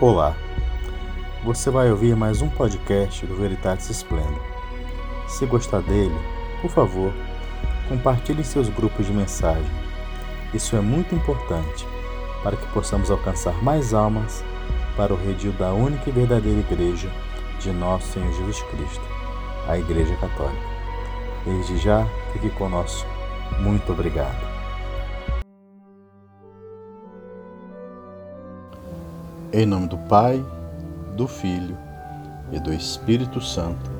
Olá, você vai ouvir mais um podcast do Veritatis Splendor. Se gostar dele, por favor, compartilhe em seus grupos de mensagem. Isso é muito importante para que possamos alcançar mais almas para o redil da única e verdadeira Igreja de nosso Senhor Jesus Cristo, a Igreja Católica. Desde já, fique conosco. Muito obrigado. Em nome do Pai, do Filho e do Espírito Santo.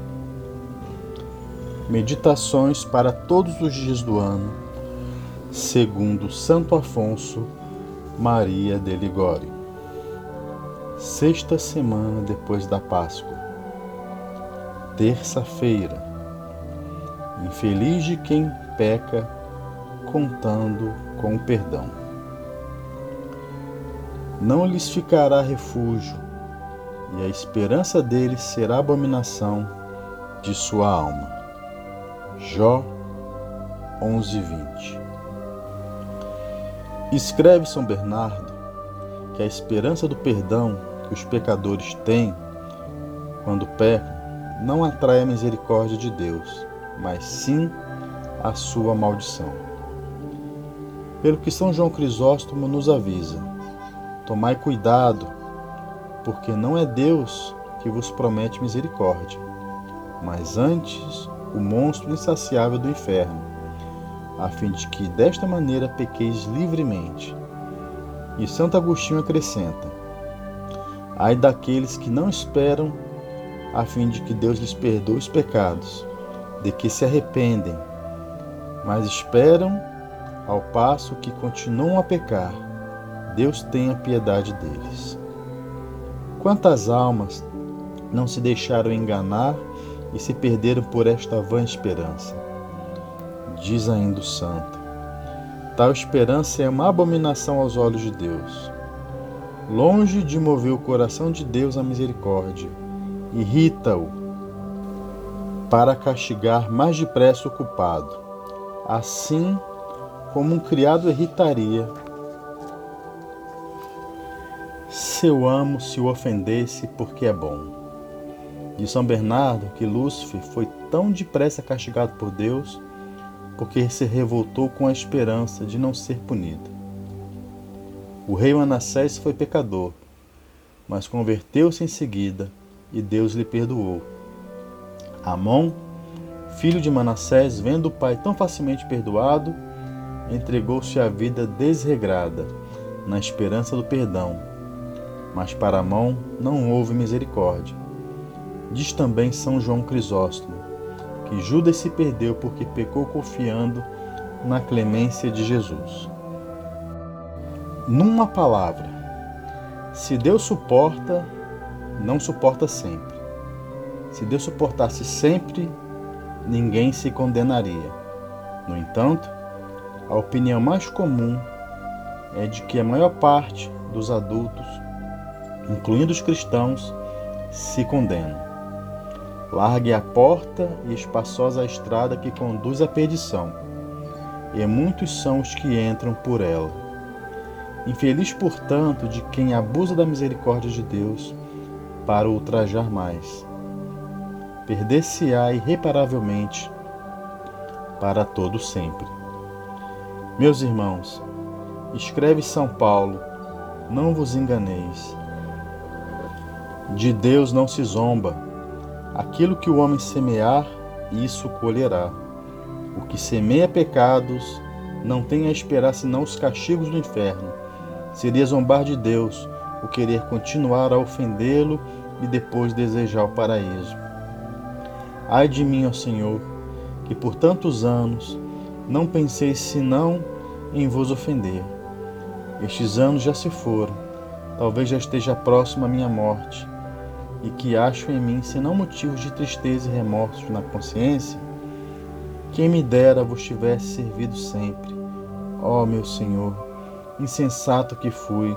Meditações para todos os dias do ano, segundo Santo Afonso Maria de Ligório. Sexta semana depois da Páscoa. Terça-feira. Infeliz de quem peca contando com o perdão não lhes ficará refúgio, e a esperança deles será abominação de sua alma. Jó 11:20. Escreve São Bernardo que a esperança do perdão que os pecadores têm quando pecam não atrai a misericórdia de Deus, mas sim a sua maldição. Pelo que São João Crisóstomo nos avisa, Tomai cuidado, porque não é Deus que vos promete misericórdia, mas antes o monstro insaciável do inferno, a fim de que desta maneira pequeis livremente. E Santo Agostinho acrescenta: Ai daqueles que não esperam, a fim de que Deus lhes perdoe os pecados, de que se arrependem, mas esperam ao passo que continuam a pecar Deus tenha piedade deles. Quantas almas não se deixaram enganar e se perderam por esta vã esperança? Diz ainda o santo. Tal esperança é uma abominação aos olhos de Deus. Longe de mover o coração de Deus à misericórdia, irrita-o para castigar mais depressa o culpado, assim como um criado irritaria seu amo se o ofendesse porque é bom. De São Bernardo que Lúcifer foi tão depressa castigado por Deus porque se revoltou com a esperança de não ser punido. O rei Manassés foi pecador, mas converteu-se em seguida e Deus lhe perdoou. Amon, filho de Manassés, vendo o pai tão facilmente perdoado, entregou-se à vida desregrada, na esperança do perdão mas para Amon não houve misericórdia. Diz também São João Crisóstomo que Judas se perdeu porque pecou confiando na clemência de Jesus. Numa palavra, se Deus suporta, não suporta sempre. Se Deus suportasse sempre, ninguém se condenaria. No entanto, a opinião mais comum é de que a maior parte dos adultos incluindo os cristãos, se condenam. Largue a porta e espaçosa a estrada que conduz à perdição, e muitos são os que entram por ela. Infeliz, portanto, de quem abusa da misericórdia de Deus para ultrajar mais. Perder-se-á irreparavelmente para todo sempre. Meus irmãos, escreve São Paulo, não vos enganeis. De Deus não se zomba. Aquilo que o homem semear, isso colherá. O que semeia pecados não tem a esperar senão os castigos do inferno. Seria zombar de Deus o querer continuar a ofendê-lo e depois desejar o paraíso. Ai de mim, ó Senhor, que por tantos anos não pensei senão em vos ofender. Estes anos já se foram, talvez já esteja próxima a minha morte e que acho em mim senão motivos de tristeza e remorso na consciência, quem me dera vos tivesse servido sempre. Ó oh, meu Senhor, insensato que fui,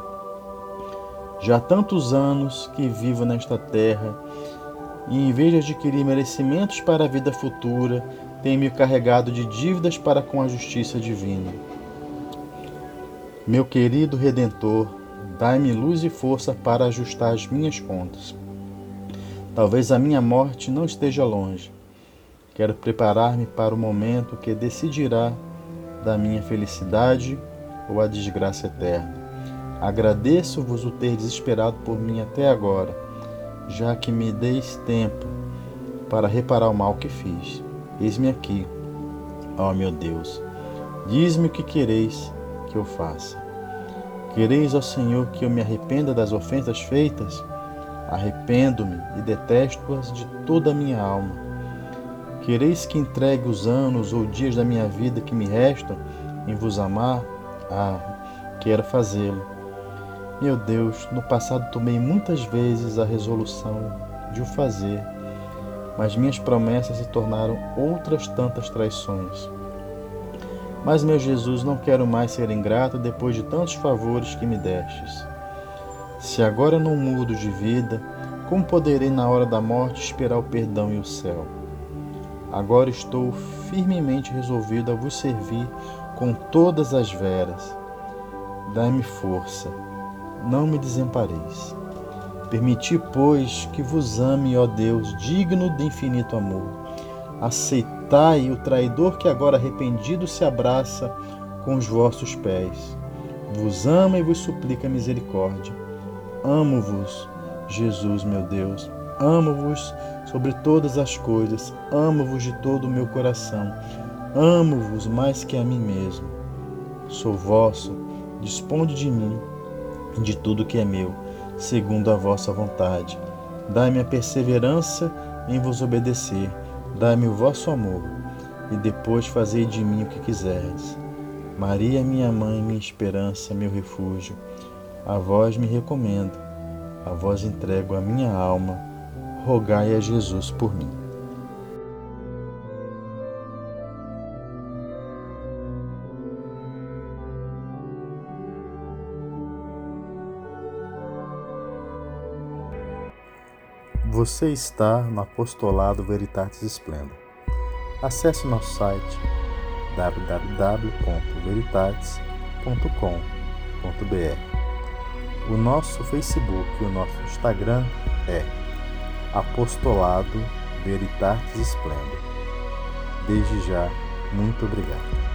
já há tantos anos que vivo nesta terra, e em vez de adquirir merecimentos para a vida futura, tenho-me carregado de dívidas para com a justiça divina. Meu querido Redentor, Dai-me luz e força para ajustar as minhas contas. Talvez a minha morte não esteja longe. Quero preparar-me para o momento que decidirá da minha felicidade ou a desgraça eterna. Agradeço-vos o ter desesperado por mim até agora, já que me deis tempo para reparar o mal que fiz. Eis-me aqui, ó meu Deus. Diz-me o que quereis que eu faça. Quereis, ó Senhor, que eu me arrependa das ofensas feitas? Arrependo-me e detesto-as de toda a minha alma. Quereis que entregue os anos ou dias da minha vida que me restam em vos amar? Ah, quero fazê-lo. Meu Deus, no passado tomei muitas vezes a resolução de o fazer, mas minhas promessas se tornaram outras tantas traições. Mas, meu Jesus, não quero mais ser ingrato depois de tantos favores que me destes. Se agora não mudo de vida, como poderei na hora da morte esperar o perdão e o céu? Agora estou firmemente resolvido a vos servir com todas as veras. Dai-me força, não me desampareis. Permiti, pois, que vos ame, ó Deus, digno de infinito amor. Aceitai o traidor que agora arrependido se abraça com os vossos pés. Vos ama e vos suplica misericórdia. Amo-vos, Jesus, meu Deus. Amo-vos sobre todas as coisas. Amo-vos de todo o meu coração. Amo-vos mais que a mim mesmo. Sou vosso, disponde de mim e de tudo que é meu, segundo a vossa vontade. Dai-me a perseverança em vos obedecer Dai-me o vosso amor, e depois fazei de mim o que quiserdes. Maria, minha mãe, minha esperança, meu refúgio, a vós me recomendo, a vós entrego a minha alma, rogai a Jesus por mim. Você está no Apostolado Veritatis Splendor. Acesse nosso site www.veritatis.com.br. O nosso Facebook e o nosso Instagram é Apostolado Veritatis Splendor. Desde já, muito obrigado.